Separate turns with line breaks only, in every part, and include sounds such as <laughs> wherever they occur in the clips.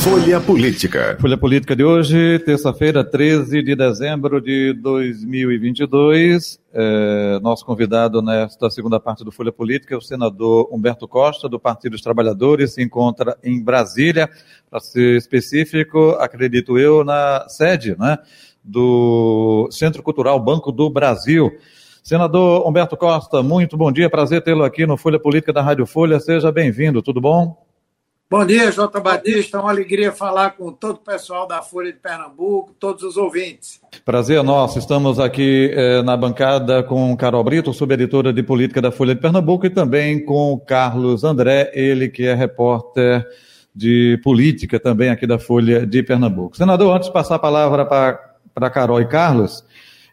Folha Política.
Folha Política de hoje, terça-feira, 13 de dezembro de 2022. É, nosso convidado nesta segunda parte do Folha Política é o senador Humberto Costa, do Partido dos Trabalhadores, se encontra em Brasília, para ser específico, acredito eu, na sede né, do Centro Cultural Banco do Brasil. Senador Humberto Costa, muito bom dia, prazer tê-lo aqui no Folha Política da Rádio Folha, seja bem-vindo, tudo bom?
Bom dia, Jota Batista. É uma alegria falar com todo o pessoal da Folha de Pernambuco, todos os ouvintes.
Prazer nosso. Estamos aqui eh, na bancada com Carol Brito, subeditora de política da Folha de Pernambuco, e também com Carlos André, ele que é repórter de política também aqui da Folha de Pernambuco. Senador, antes de passar a palavra para Carol e Carlos,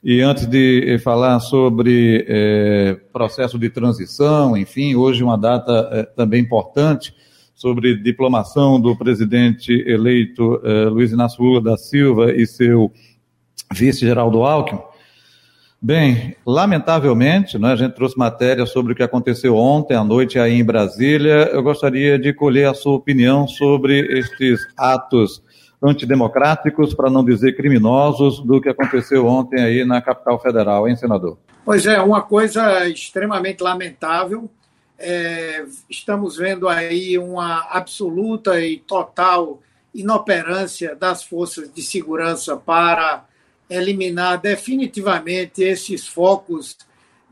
e antes de falar sobre eh, processo de transição, enfim, hoje uma data eh, também importante sobre diplomação do presidente eleito eh, Luiz Inácio Lula da Silva e seu vice Geraldo Alckmin. Bem, lamentavelmente, né, a gente trouxe matéria sobre o que aconteceu ontem à noite aí em Brasília. Eu gostaria de colher a sua opinião sobre estes atos antidemocráticos, para não dizer criminosos, do que aconteceu ontem aí na capital federal, hein, senador?
Pois é, uma coisa extremamente lamentável é, estamos vendo aí uma absoluta e total inoperância das forças de segurança para eliminar definitivamente esses focos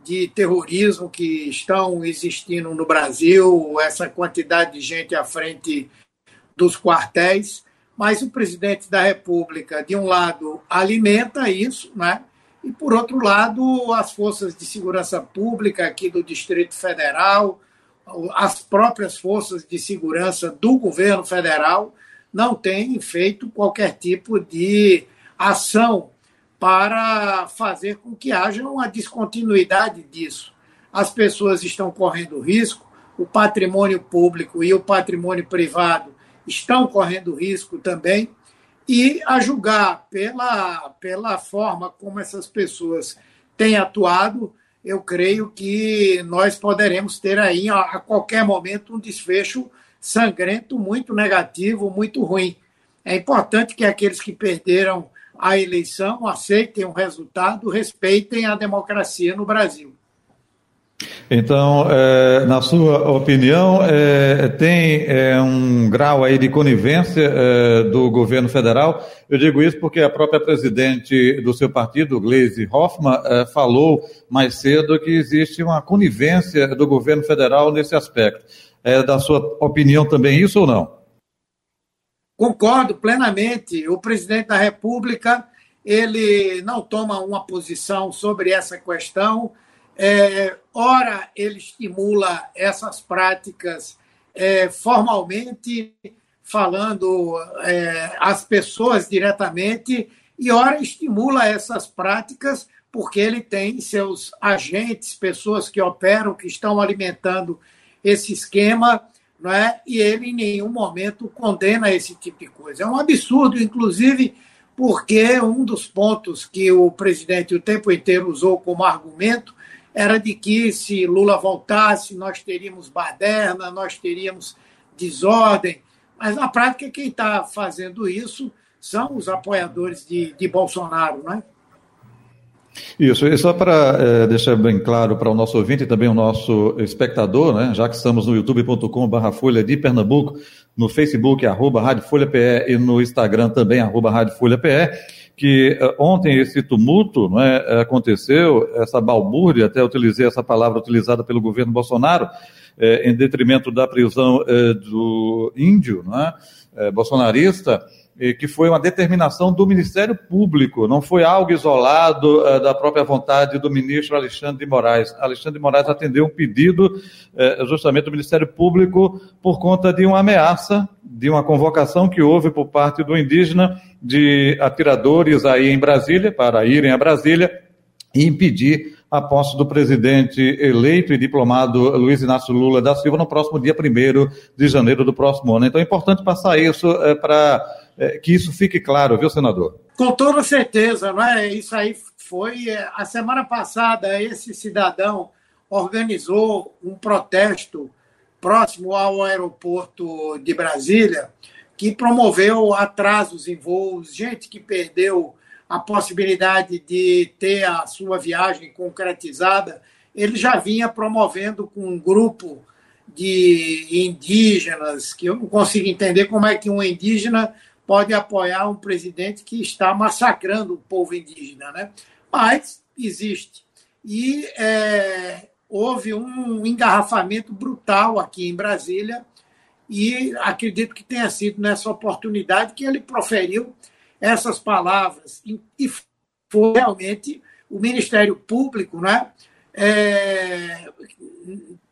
de terrorismo que estão existindo no Brasil, essa quantidade de gente à frente dos quartéis. Mas o presidente da República, de um lado, alimenta isso, né? E, por outro lado, as forças de segurança pública aqui do Distrito Federal, as próprias forças de segurança do governo federal não têm feito qualquer tipo de ação para fazer com que haja uma descontinuidade disso. As pessoas estão correndo risco, o patrimônio público e o patrimônio privado estão correndo risco também e a julgar pela, pela forma como essas pessoas têm atuado, eu creio que nós poderemos ter aí a, qualquer momento um desfecho sangrento muito negativo, muito ruim. É importante que aqueles que perderam a eleição aceitem o resultado, respeitem a democracia no Brasil.
Então, é, na sua opinião, é, tem é, um grau aí de conivência é, do governo federal? Eu digo isso porque a própria presidente do seu partido, Gleisi Hoffmann, é, falou mais cedo que existe uma conivência do governo federal nesse aspecto. É da sua opinião também isso ou não?
Concordo plenamente. O presidente da República ele não toma uma posição sobre essa questão é, ora, ele estimula essas práticas é, formalmente, falando é, às pessoas diretamente, e ora estimula essas práticas porque ele tem seus agentes, pessoas que operam, que estão alimentando esse esquema, não é? e ele em nenhum momento condena esse tipo de coisa. É um absurdo, inclusive, porque um dos pontos que o presidente o tempo inteiro usou como argumento era de que se Lula voltasse, nós teríamos baderna, nós teríamos desordem. Mas na prática, quem está fazendo isso são os apoiadores de, de Bolsonaro, né?
Isso, e só para é, deixar bem claro para o nosso ouvinte e também o nosso espectador, né, já que estamos no youtube.com.br Folha de Pernambuco, no Facebook, arroba Rádio Folha PE e no Instagram também, arroba Rádio Folha PE, que uh, ontem esse tumulto é, aconteceu, essa balbúrdia, até utilizei essa palavra utilizada pelo governo Bolsonaro, eh, em detrimento da prisão eh, do índio, não é, bolsonarista, que foi uma determinação do Ministério Público, não foi algo isolado da própria vontade do ministro Alexandre de Moraes. Alexandre de Moraes atendeu um pedido justamente do Ministério Público por conta de uma ameaça, de uma convocação que houve por parte do indígena de atiradores aí em Brasília, para irem a Brasília e impedir a posse do presidente eleito e diplomado Luiz Inácio Lula da Silva no próximo dia 1 de janeiro do próximo ano. Então é importante passar isso é, para é, que isso fique claro, viu, senador?
Com toda certeza, não é? Isso aí foi. É, a semana passada, esse cidadão organizou um protesto próximo ao aeroporto de Brasília, que promoveu atrasos em voos, gente que perdeu a possibilidade de ter a sua viagem concretizada. Ele já vinha promovendo com um grupo de indígenas, que eu não consigo entender como é que um indígena pode apoiar um presidente que está massacrando o povo indígena, né? Mas existe. E é, houve um engarrafamento brutal aqui em Brasília, e acredito que tenha sido nessa oportunidade que ele proferiu essas palavras, e foi realmente o Ministério Público né, é,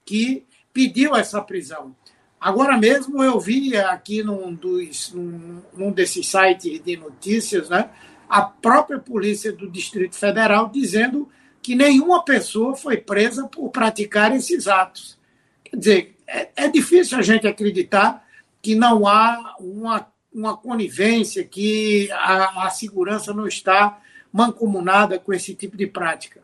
que pediu essa prisão. Agora mesmo eu vi aqui num, dos, num, num desses sites de notícias né, a própria Polícia do Distrito Federal dizendo que nenhuma pessoa foi presa por praticar esses atos. Quer dizer, é, é difícil a gente acreditar que não há uma, uma conivência, que a, a segurança não está mancomunada com esse tipo de prática.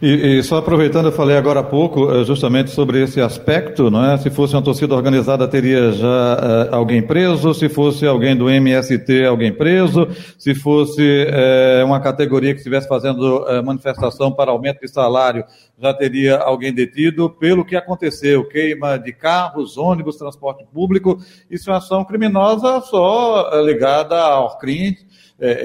E, e, só aproveitando, eu falei agora há pouco eh, justamente sobre esse aspecto, não é? Se fosse uma torcida organizada, teria já uh, alguém preso, se fosse alguém do MST, alguém preso, se fosse uh, uma categoria que estivesse fazendo uh, manifestação para aumento de salário, já teria alguém detido. Pelo que aconteceu, queima de carros, ônibus, transporte público, isso é uma ação criminosa só ligada ao crime,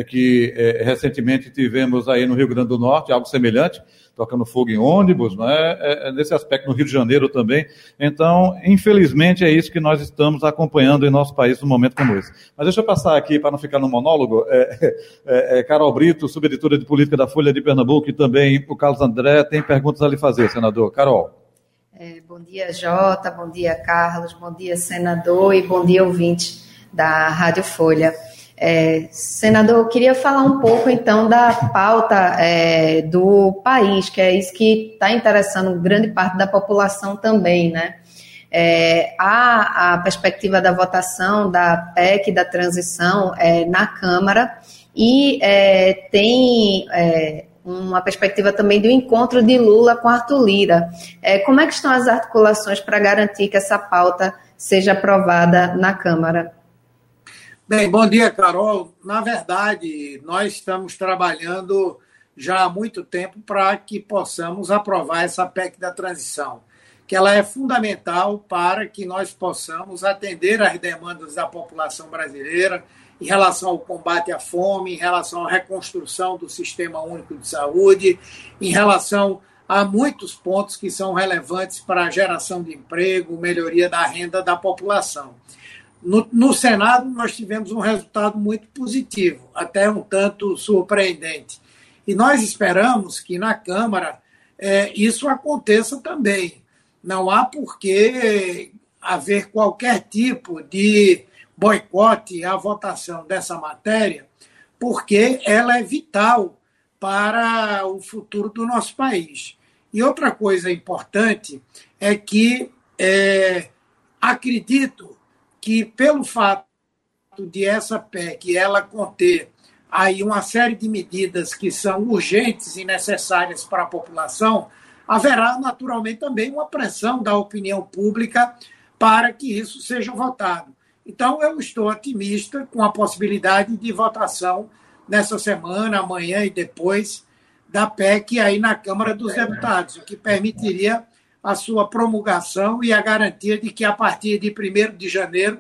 que recentemente tivemos aí no Rio Grande do Norte, algo semelhante, tocando fogo em ônibus, não é? é? é? nesse aspecto no Rio de Janeiro também. Então, infelizmente, é isso que nós estamos acompanhando em nosso país num momento como esse. Mas deixa eu passar aqui, para não ficar no monólogo, é, é, é, Carol Brito, subeditora de política da Folha de Pernambuco, e também o Carlos André, tem perguntas a lhe fazer, senador. Carol.
É, bom dia, Jota, bom dia, Carlos, bom dia, senador, e bom dia, ouvinte da Rádio Folha. É, senador, eu queria falar um pouco então da pauta é, do país, que é isso que está interessando grande parte da população também, né? É, há a perspectiva da votação da PEC da transição é, na Câmara e é, tem é, uma perspectiva também do encontro de Lula com Arthur Lira. como é que estão as articulações para garantir que essa pauta seja aprovada na Câmara?
Bem, bom dia, Carol. Na verdade, nós estamos trabalhando já há muito tempo para que possamos aprovar essa PEC da transição, que ela é fundamental para que nós possamos atender às demandas da população brasileira em relação ao combate à fome, em relação à reconstrução do Sistema Único de Saúde, em relação a muitos pontos que são relevantes para a geração de emprego, melhoria da renda da população. No, no, Senado, nós tivemos um resultado muito positivo, até um tanto surpreendente. E nós esperamos que na Câmara é, isso aconteça também. Não há por que haver qualquer tipo de boicote à votação dessa matéria, porque ela é vital para o futuro do nosso país. E outra coisa importante é que é, acredito que, pelo fato de essa PEC ela conter aí uma série de medidas que são urgentes e necessárias para a população, haverá naturalmente também uma pressão da opinião pública para que isso seja votado. Então, eu estou otimista com a possibilidade de votação nessa semana, amanhã e depois, da PEC aí na Câmara dos Deputados, o que permitiria a sua promulgação e a garantia de que, a partir de 1 de janeiro,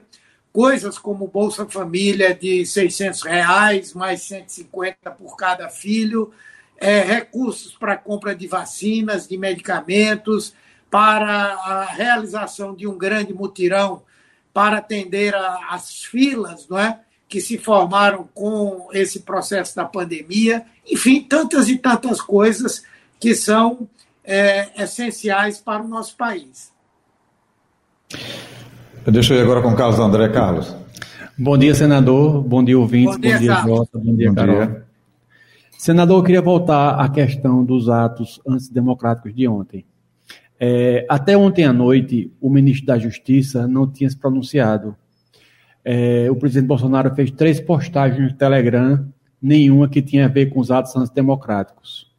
coisas como Bolsa Família de 600 reais, mais 150 por cada filho, é, recursos para compra de vacinas, de medicamentos, para a realização de um grande mutirão para atender as filas não é, que se formaram com esse processo da pandemia. Enfim, tantas e tantas coisas que são é, essenciais para o nosso país.
Deixa eu ir agora com o Carlos André. Carlos.
Bom dia, senador. Bom dia, ouvintes. Bom dia, bom dia Jota. Bom dia, bom Carol. Dia. Senador, eu queria voltar à questão dos atos antidemocráticos de ontem. É, até ontem à noite, o ministro da Justiça não tinha se pronunciado. É, o presidente Bolsonaro fez três postagens no Telegram, nenhuma que tinha a ver com os atos antidemocráticos.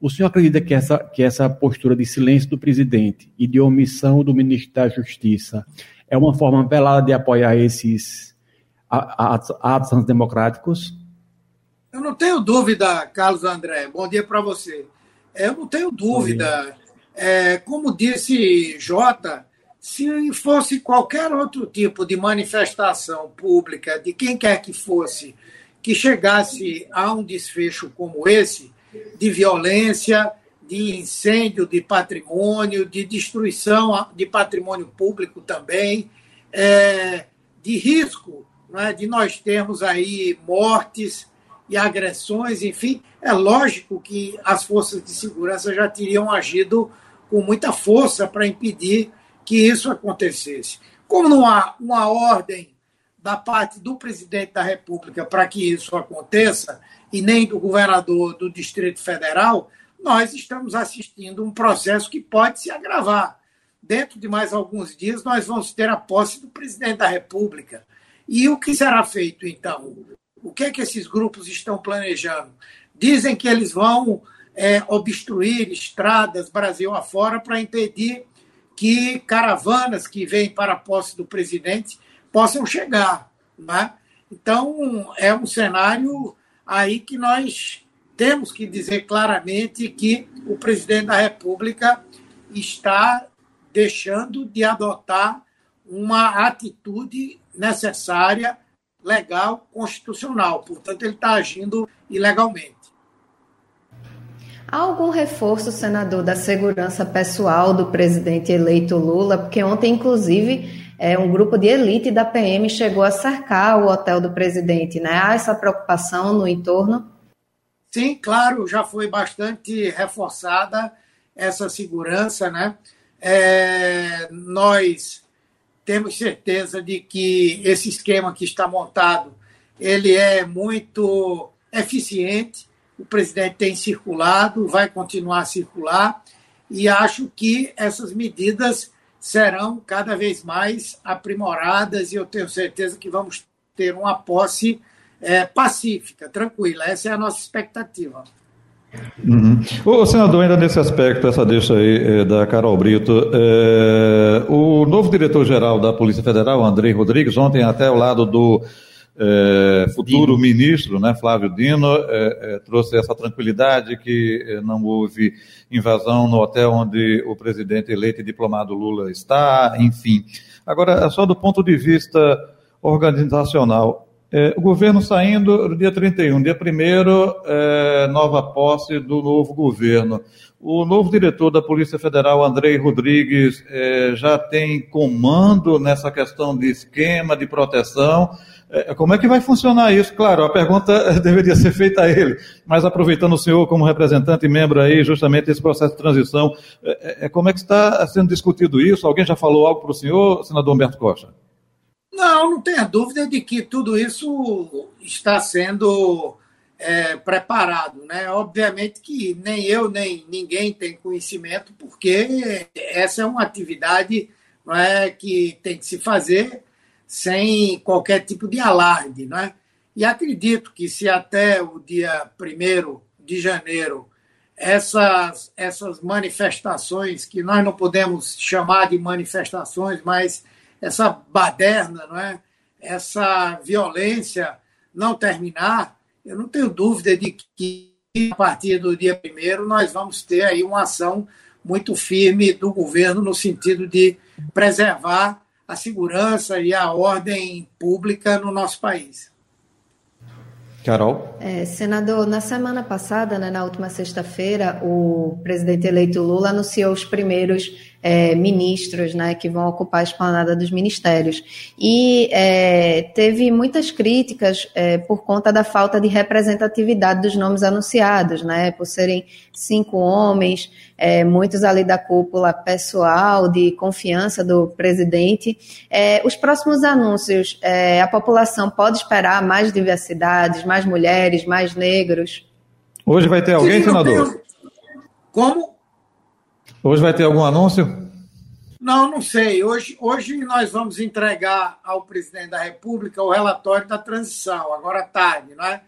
O senhor acredita que essa, que essa postura de silêncio do presidente e de omissão do ministro da Justiça é uma forma velada de apoiar esses atos, atos antidemocráticos?
Eu não tenho dúvida, Carlos André. Bom dia para você. Eu não tenho dúvida. É, como disse Jota, se fosse qualquer outro tipo de manifestação pública, de quem quer que fosse, que chegasse a um desfecho como esse, de violência, de incêndio de patrimônio, de destruição de patrimônio público também, é, de risco né, de nós termos aí mortes e agressões, enfim, é lógico que as forças de segurança já teriam agido com muita força para impedir que isso acontecesse. Como não há uma ordem da parte do presidente da República para que isso aconteça, e nem do governador do Distrito Federal, nós estamos assistindo um processo que pode se agravar. Dentro de mais alguns dias, nós vamos ter a posse do presidente da República. E o que será feito, então? O que é que esses grupos estão planejando? Dizem que eles vão é, obstruir estradas Brasil afora para impedir que caravanas que vêm para a posse do presidente possam chegar. Né? Então, é um cenário aí que nós temos que dizer claramente que o presidente da República está deixando de adotar uma atitude necessária, legal, constitucional. Portanto, ele está agindo ilegalmente.
Há algum reforço, senador, da segurança pessoal do presidente eleito Lula? Porque ontem, inclusive, é, um grupo de elite da PM chegou a cercar o hotel do presidente, né? Há essa preocupação no entorno?
Sim, claro, já foi bastante reforçada essa segurança, né? É, nós temos certeza de que esse esquema que está montado ele é muito eficiente. O presidente tem circulado, vai continuar a circular e acho que essas medidas serão cada vez mais aprimoradas e eu tenho certeza que vamos ter uma posse é, pacífica, tranquila. Essa é a nossa expectativa.
Uhum. O senador, ainda nesse aspecto, essa deixa aí é, da Carol Brito, é, o novo diretor-geral da Polícia Federal, Andrei Rodrigues, ontem até ao lado do é, futuro Dino. ministro, né, Flávio Dino, é, é, trouxe essa tranquilidade que não houve invasão no hotel onde o presidente eleito e diplomado Lula está, enfim. Agora, só do ponto de vista organizacional, é, o governo saindo no dia 31, dia 1 é, nova posse do novo governo. O novo diretor da Polícia Federal, Andrei Rodrigues, é, já tem comando nessa questão de esquema de proteção. Como é que vai funcionar isso? Claro, a pergunta <laughs> deveria ser feita a ele, mas aproveitando o senhor como representante e membro aí justamente desse processo de transição, como é que está sendo discutido isso? Alguém já falou algo para o senhor, senador Humberto Costa?
Não, não tenha dúvida de que tudo isso está sendo é, preparado. Né? Obviamente que nem eu, nem ninguém tem conhecimento, porque essa é uma atividade não é, que tem que se fazer sem qualquer tipo de alarde. Né? E acredito que se até o dia 1 de janeiro essas, essas manifestações, que nós não podemos chamar de manifestações, mas essa baderna, não é? essa violência não terminar, eu não tenho dúvida de que a partir do dia primeiro nós vamos ter aí uma ação muito firme do governo no sentido de preservar a segurança e a ordem pública no nosso país.
Carol?
É, senador, na semana passada, né, na última sexta-feira, o presidente eleito Lula anunciou os primeiros é, ministros né, que vão ocupar a esplanada dos ministérios. E é, teve muitas críticas é, por conta da falta de representatividade dos nomes anunciados, né, por serem cinco homens, é, muitos ali da cúpula pessoal, de confiança do presidente. É, os próximos anúncios, é, a população pode esperar mais diversidades, mais mulheres, mais negros?
Hoje vai ter alguém, senador?
Como?
Hoje vai ter algum anúncio?
Não, não sei. Hoje, hoje nós vamos entregar ao presidente da República o relatório da transição, agora à tarde, não é?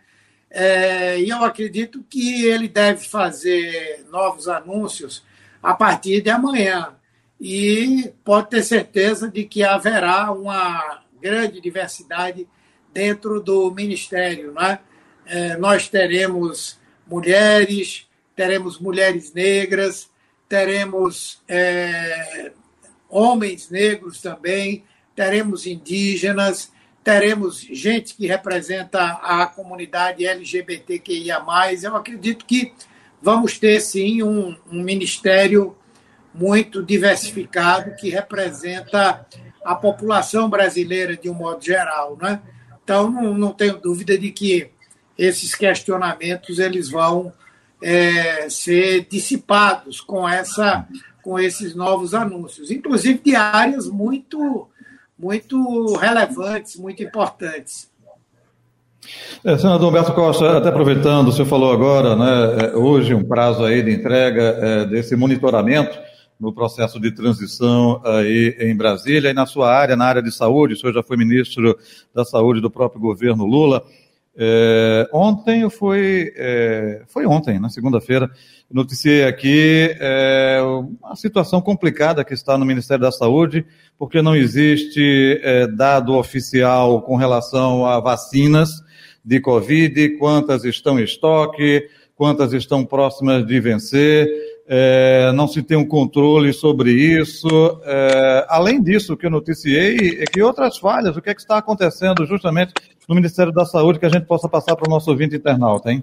é? E eu acredito que ele deve fazer novos anúncios a partir de amanhã. E pode ter certeza de que haverá uma grande diversidade dentro do Ministério. Não é? É, nós teremos mulheres, teremos mulheres negras, teremos é, homens negros também, teremos indígenas, teremos gente que representa a comunidade LGBTQIA. Eu acredito que vamos ter sim um, um ministério muito diversificado que representa a população brasileira de um modo geral, né? Então não, não tenho dúvida de que esses questionamentos eles vão é, ser dissipados com essa com esses novos anúncios, inclusive de áreas muito, muito relevantes, muito importantes.
É, senador Humberto Costa, até aproveitando, o senhor falou agora, né, é, hoje um prazo aí de entrega é, desse monitoramento no processo de transição aí em Brasília e na sua área, na área de saúde, o senhor já foi ministro da saúde do próprio governo Lula. É, ontem foi, é, foi ontem, na segunda-feira, noticiei aqui é, uma situação complicada que está no Ministério da Saúde, porque não existe é, dado oficial com relação a vacinas de Covid, quantas estão em estoque, quantas estão próximas de vencer, é, não se tem um controle sobre isso. É, além disso, o que eu noticiei é que outras falhas, o que é que está acontecendo justamente no Ministério da Saúde que a gente possa passar para o nosso ouvinte internauta, hein?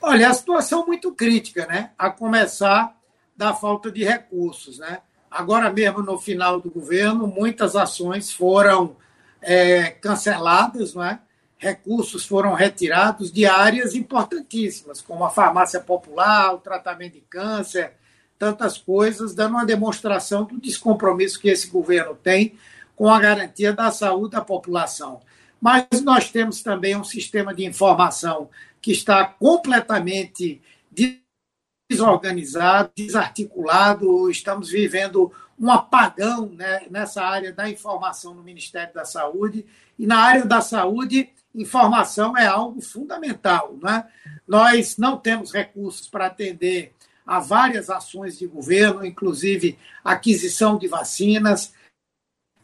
Olha, a situação muito crítica, né? A começar da falta de recursos, né? Agora mesmo, no final do governo, muitas ações foram é, canceladas, não é? Recursos foram retirados de áreas importantíssimas, como a farmácia popular, o tratamento de câncer, tantas coisas, dando uma demonstração do descompromisso que esse governo tem com a garantia da saúde da população. Mas nós temos também um sistema de informação que está completamente desorganizado, desarticulado. Estamos vivendo um apagão né, nessa área da informação no Ministério da Saúde. E na área da saúde, informação é algo fundamental. Né? Nós não temos recursos para atender a várias ações de governo, inclusive aquisição de vacinas.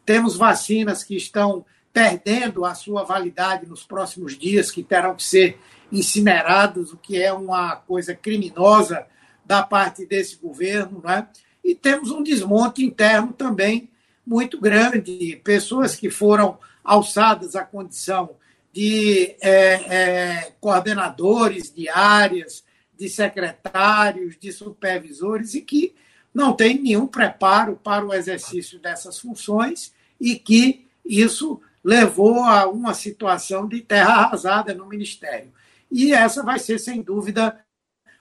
Temos vacinas que estão perdendo a sua validade nos próximos dias, que terão que ser incinerados, o que é uma coisa criminosa da parte desse governo. Né? E temos um desmonte interno também muito grande, pessoas que foram alçadas à condição de é, é, coordenadores de áreas, de secretários, de supervisores, e que não têm nenhum preparo para o exercício dessas funções e que isso levou a uma situação de terra arrasada no Ministério. E essa vai ser, sem dúvida,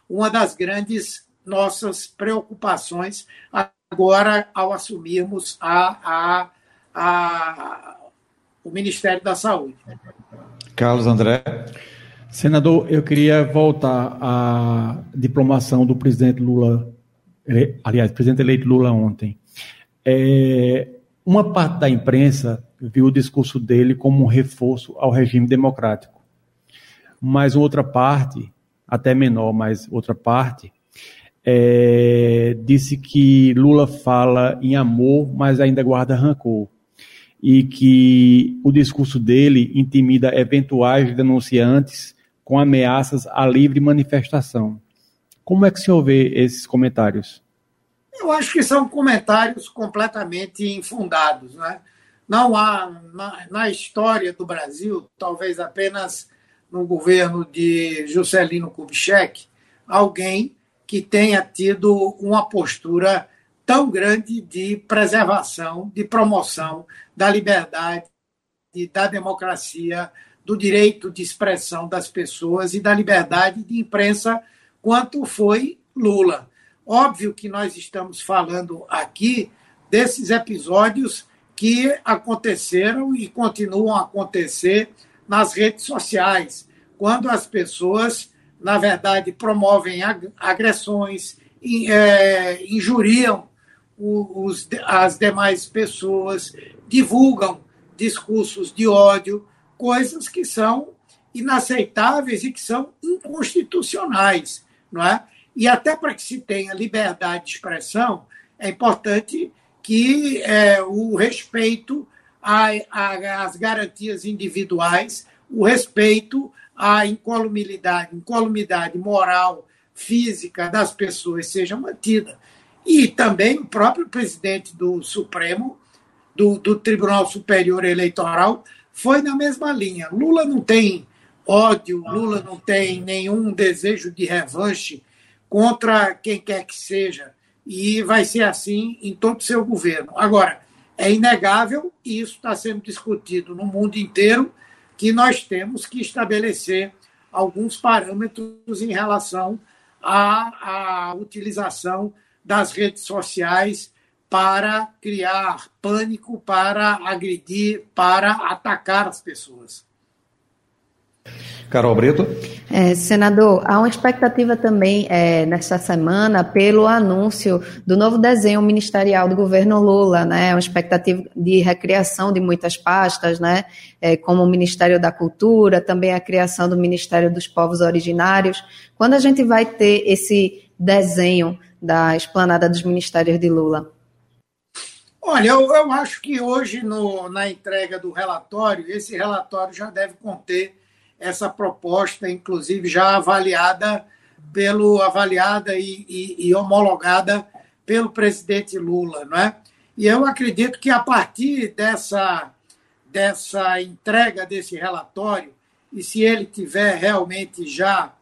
uma das grandes nossas preocupações agora ao assumirmos a, a, a, o Ministério da Saúde.
Carlos André.
Senador, eu queria voltar à diplomação do presidente Lula, aliás, presidente eleito Lula ontem. É, uma parte da imprensa viu o discurso dele como um reforço ao regime democrático mas outra parte, até menor, mas outra parte, é, disse que Lula fala em amor, mas ainda guarda rancor. E que o discurso dele intimida eventuais denunciantes com ameaças à livre manifestação. Como é que o senhor vê esses comentários?
Eu acho que são comentários completamente infundados. Né? Não há, na, na história do Brasil, talvez apenas no governo de Juscelino Kubitschek alguém que tenha tido uma postura tão grande de preservação, de promoção da liberdade, da democracia, do direito de expressão das pessoas e da liberdade de imprensa, quanto foi Lula. Óbvio que nós estamos falando aqui desses episódios que aconteceram e continuam a acontecer nas redes sociais, quando as pessoas na verdade, promovem agressões, é, injuriam os, as demais pessoas, divulgam discursos de ódio, coisas que são inaceitáveis e que são inconstitucionais, não é? E até para que se tenha liberdade de expressão, é importante que é, o respeito às garantias individuais, o respeito à incolumidade, incolumidade moral, física das pessoas seja mantida. E também o próprio presidente do Supremo, do, do Tribunal Superior Eleitoral, foi na mesma linha. Lula não tem ódio, Lula não tem nenhum desejo de revanche contra quem quer que seja. E vai ser assim em todo o seu governo. Agora, é inegável, e isso está sendo discutido no mundo inteiro, que nós temos que estabelecer alguns parâmetros em relação à, à utilização das redes sociais para criar pânico, para agredir, para atacar as pessoas.
Carol Brito.
É, senador, há uma expectativa também é, nesta semana pelo anúncio do novo desenho ministerial do governo Lula, né? Uma expectativa de recriação de muitas pastas, né? É, como o Ministério da Cultura, também a criação do Ministério dos Povos Originários. Quando a gente vai ter esse desenho da esplanada dos ministérios de Lula?
Olha, eu, eu acho que hoje, no, na entrega do relatório, esse relatório já deve conter essa proposta, inclusive já avaliada pelo avaliada e, e, e, homologada pelo presidente Lula, não é? E eu acredito que a partir dessa dessa entrega desse relatório e se ele tiver realmente já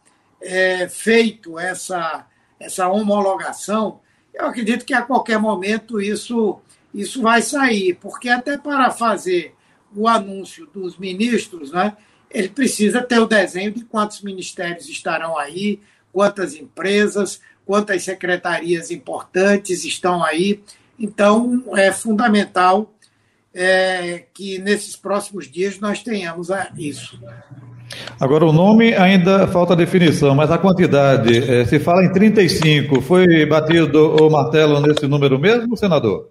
é, feito essa essa homologação, eu acredito que a qualquer momento isso isso vai sair, porque até para fazer o anúncio dos ministros, né, ele precisa ter o desenho de quantos ministérios estarão aí, quantas empresas, quantas secretarias importantes estão aí. Então, é fundamental é, que nesses próximos dias nós tenhamos isso.
Agora, o nome ainda falta definição, mas a quantidade, é, se fala em 35, foi batido o martelo nesse número mesmo, senador?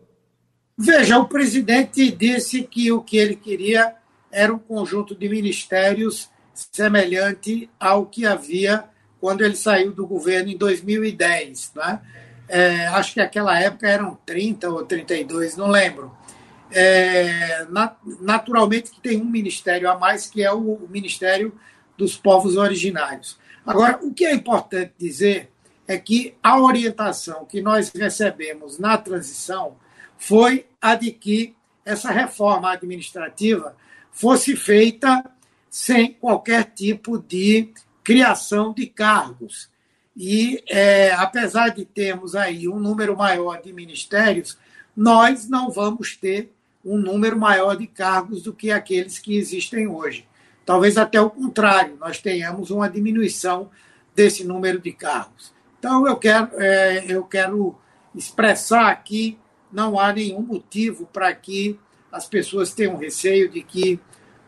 Veja, o presidente disse que o que ele queria era um conjunto de ministérios semelhante ao que havia quando ele saiu do governo em 2010. Né? É, acho que naquela época eram 30 ou 32, não lembro. É, naturalmente que tem um ministério a mais, que é o Ministério dos Povos Originários. Agora, o que é importante dizer é que a orientação que nós recebemos na transição foi a de que essa reforma administrativa fosse feita sem qualquer tipo de criação de cargos. E, é, apesar de termos aí um número maior de ministérios, nós não vamos ter um número maior de cargos do que aqueles que existem hoje. Talvez até o contrário, nós tenhamos uma diminuição desse número de cargos. Então, eu quero, é, eu quero expressar aqui: não há nenhum motivo para que as pessoas tenham receio de que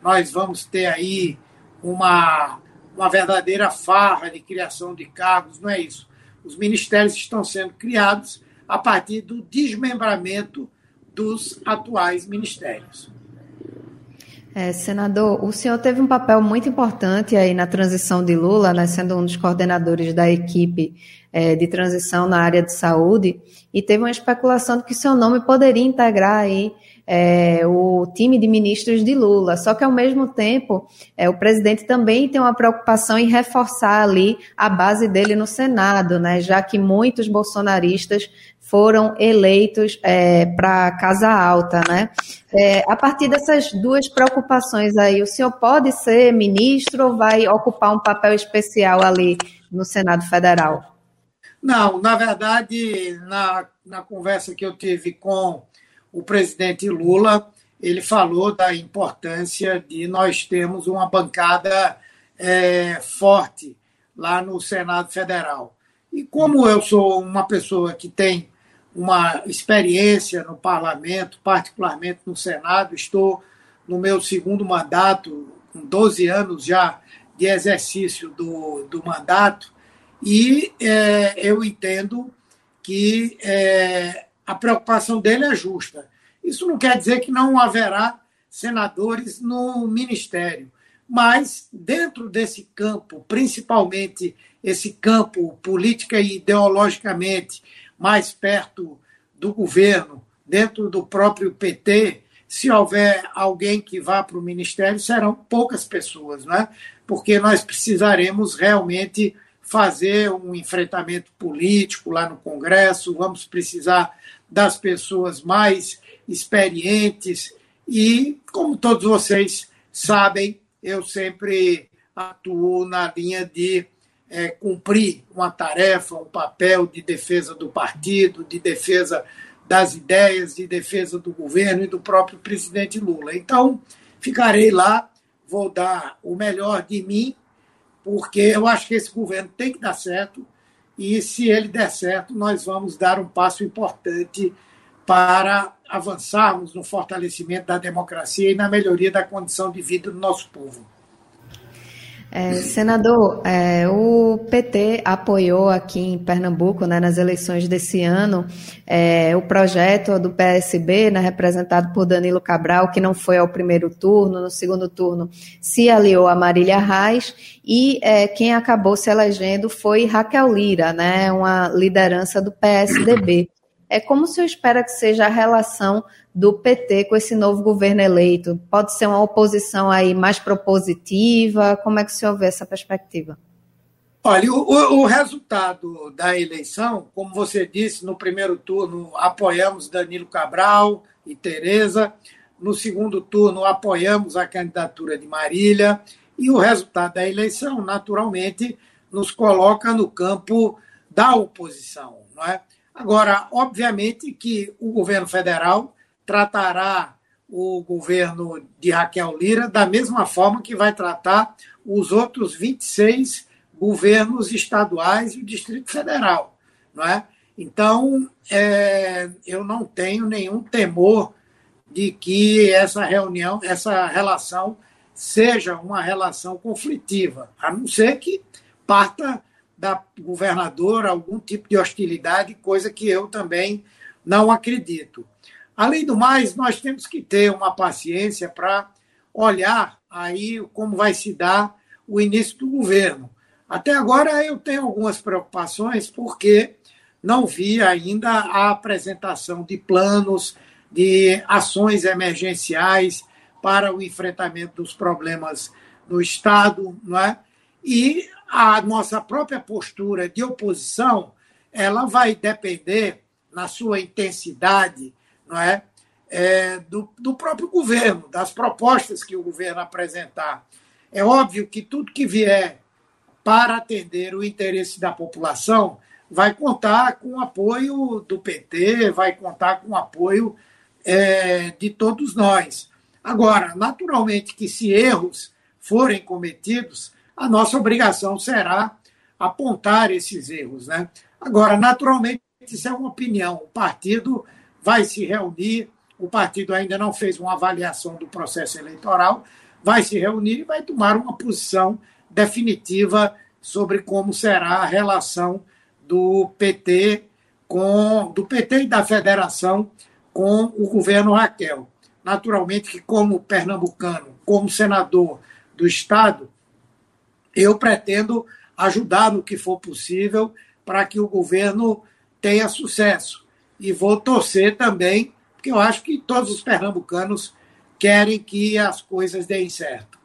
nós vamos ter aí uma, uma verdadeira farra de criação de cargos, não é isso. Os ministérios estão sendo criados a partir do desmembramento dos atuais ministérios.
É, senador, o senhor teve um papel muito importante aí na transição de Lula, né, sendo um dos coordenadores da equipe é, de transição na área de saúde, e teve uma especulação de que seu nome poderia integrar aí é, o time de ministros de Lula. Só que, ao mesmo tempo, é, o presidente também tem uma preocupação em reforçar ali a base dele no Senado, né, já que muitos bolsonaristas foram eleitos é, para a Casa Alta, né? É, a partir dessas duas preocupações aí, o senhor pode ser ministro ou vai ocupar um papel especial ali no Senado Federal?
Não, na verdade, na, na conversa que eu tive com o presidente Lula ele falou da importância de nós termos uma bancada é, forte lá no Senado Federal. E como eu sou uma pessoa que tem uma experiência no parlamento, particularmente no Senado, estou no meu segundo mandato, com 12 anos já de exercício do, do mandato, e é, eu entendo que é, a preocupação dele é justa. Isso não quer dizer que não haverá senadores no ministério, mas dentro desse campo, principalmente esse campo política e ideologicamente mais perto do governo, dentro do próprio PT, se houver alguém que vá para o ministério, serão poucas pessoas, né? porque nós precisaremos realmente fazer um enfrentamento político lá no Congresso, vamos precisar das pessoas mais experientes e, como todos vocês sabem, eu sempre atuo na linha de é, cumprir uma tarefa, um papel de defesa do partido, de defesa das ideias, de defesa do governo e do próprio presidente Lula. Então, ficarei lá, vou dar o melhor de mim, porque eu acho que esse governo tem que dar certo, e se ele der certo, nós vamos dar um passo importante para avançarmos no fortalecimento da democracia e na melhoria da condição de vida do nosso povo.
É, senador, é, o PT apoiou aqui em Pernambuco, né, nas eleições desse ano, é, o projeto do PSB, né, representado por Danilo Cabral, que não foi ao primeiro turno, no segundo turno se aliou a Marília Reis, e é, quem acabou se elegendo foi Raquel Lira, né, uma liderança do PSDB. É como se espera que seja a relação do PT com esse novo governo eleito? Pode ser uma oposição aí mais propositiva? Como é que o senhor vê essa perspectiva?
Olha, o, o, resultado da eleição, como você disse, no primeiro turno apoiamos Danilo Cabral e Tereza, no segundo turno apoiamos a candidatura de Marília, e o resultado da eleição, naturalmente, nos coloca no campo da oposição. Não é? Agora, obviamente que o governo federal tratará o governo de Raquel Lira da mesma forma que vai tratar os outros 26 governos estaduais e o Distrito Federal. Não é? Então, é, eu não tenho nenhum temor de que essa reunião, essa relação seja uma relação conflitiva, a não ser que parta da governadora algum tipo de hostilidade, coisa que eu também não acredito. Além do mais, nós temos que ter uma paciência para olhar aí como vai se dar o início do governo. Até agora eu tenho algumas preocupações porque não vi ainda a apresentação de planos, de ações emergenciais para o enfrentamento dos problemas no Estado, não é? E a nossa própria postura de oposição, ela vai depender na sua intensidade não é? é do, do próprio governo, das propostas que o governo apresentar. É óbvio que tudo que vier para atender o interesse da população vai contar com o apoio do PT, vai contar com o apoio é, de todos nós. Agora, naturalmente que se erros forem cometidos, a nossa obrigação será apontar esses erros. Né? Agora, naturalmente, isso é uma opinião. O partido vai se reunir. O partido ainda não fez uma avaliação do processo eleitoral, vai se reunir e vai tomar uma posição definitiva sobre como será a relação do PT com do PT e da federação com o governo Raquel. Naturalmente que como pernambucano, como senador do estado, eu pretendo ajudar no que for possível para que o governo tenha sucesso e vou torcer também, porque eu acho que todos os pernambucanos querem que as coisas deem certo.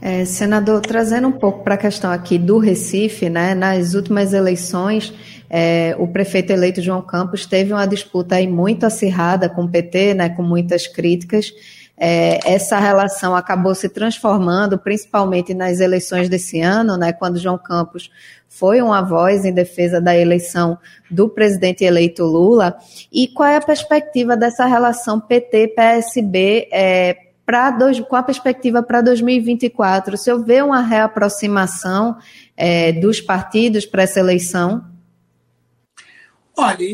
É, senador, trazendo um pouco para a questão aqui do Recife, né, nas últimas eleições, é, o prefeito eleito João Campos teve uma disputa aí muito acirrada com o PT, né, com muitas críticas. É, essa relação acabou se transformando, principalmente nas eleições desse ano, né, quando João Campos foi uma voz em defesa da eleição do presidente eleito Lula. E qual é a perspectiva dessa relação PT-PSB é, dois, com a perspectiva para 2024? O senhor vê uma reaproximação é, dos partidos para essa eleição?
Olha,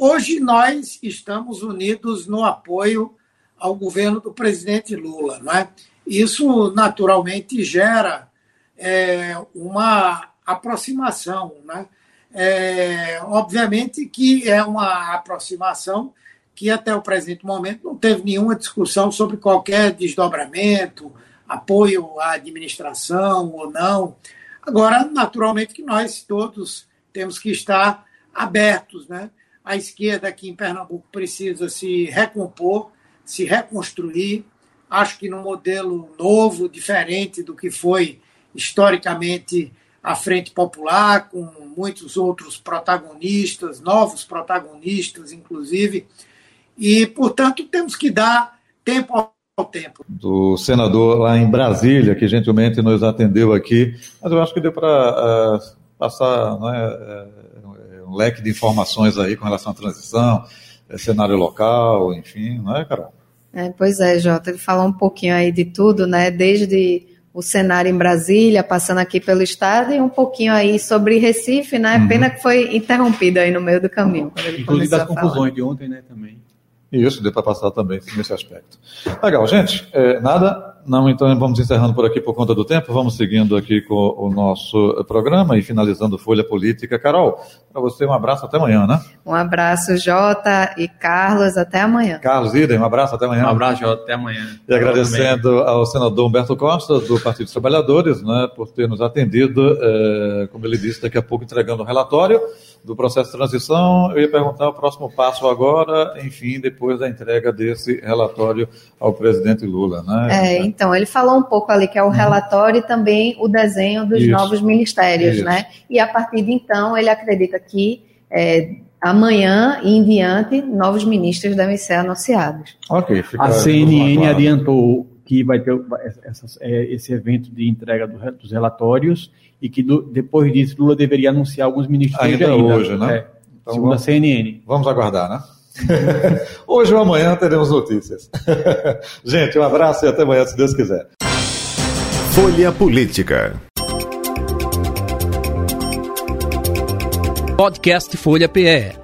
hoje nós estamos unidos no apoio ao governo do presidente Lula, não é? Isso naturalmente gera é, uma aproximação. Né? É, obviamente que é uma aproximação que até o presente momento não teve nenhuma discussão sobre qualquer desdobramento, apoio à administração ou não. Agora, naturalmente que nós todos temos que estar abertos, né? A esquerda aqui em Pernambuco precisa se recompor, se reconstruir. Acho que num modelo novo, diferente do que foi historicamente a Frente Popular, com muitos outros protagonistas, novos protagonistas, inclusive. E, portanto, temos que dar tempo ao tempo.
Do senador lá em Brasília, que gentilmente nos atendeu aqui, mas eu acho que deu para uh, passar né, um leque de informações aí com relação à transição, é, cenário local, enfim, não é, Carol?
É, pois é, Jota, ele falou um pouquinho aí de tudo, né? Desde o cenário em Brasília, passando aqui pelo estado, e um pouquinho aí sobre Recife, né? Uhum. Pena que foi interrompido aí no meio do caminho.
Inclusive das confusões de ontem, né, também.
Isso, deu para passar também nesse aspecto. Legal, gente. É, nada? Não, então vamos encerrando por aqui por conta do tempo. Vamos seguindo aqui com o nosso programa e finalizando Folha Política. Carol, para você um abraço até amanhã, né?
Um abraço, Jota e Carlos, até amanhã.
Carlos Idem, um abraço até amanhã.
Um abraço, Jota, até amanhã.
E agradecendo ao senador Humberto Costa, do Partido dos Trabalhadores, né, por ter nos atendido, é, como ele disse, daqui a pouco entregando o relatório do processo de transição. Eu ia perguntar o próximo passo agora, enfim, depois da entrega desse relatório ao presidente Lula. Né?
É, então, ele falou um pouco ali que é o uhum. relatório e também o desenho dos Isso. novos ministérios, Isso. né? E a partir de então, ele acredita que é, amanhã e em diante, novos ministros devem ser anunciados.
Ok. a CNN adiantou que vai ter é, esse evento de entrega dos relatórios e que do, depois disso Lula deveria anunciar alguns ministros
ainda, ainda hoje, né? É,
então, segundo vamos, a CNN.
Vamos aguardar, né? <laughs> hoje ou amanhã teremos notícias. <laughs> Gente, um abraço e até amanhã, se Deus quiser.
Folha Política.
Podcast Folha PE.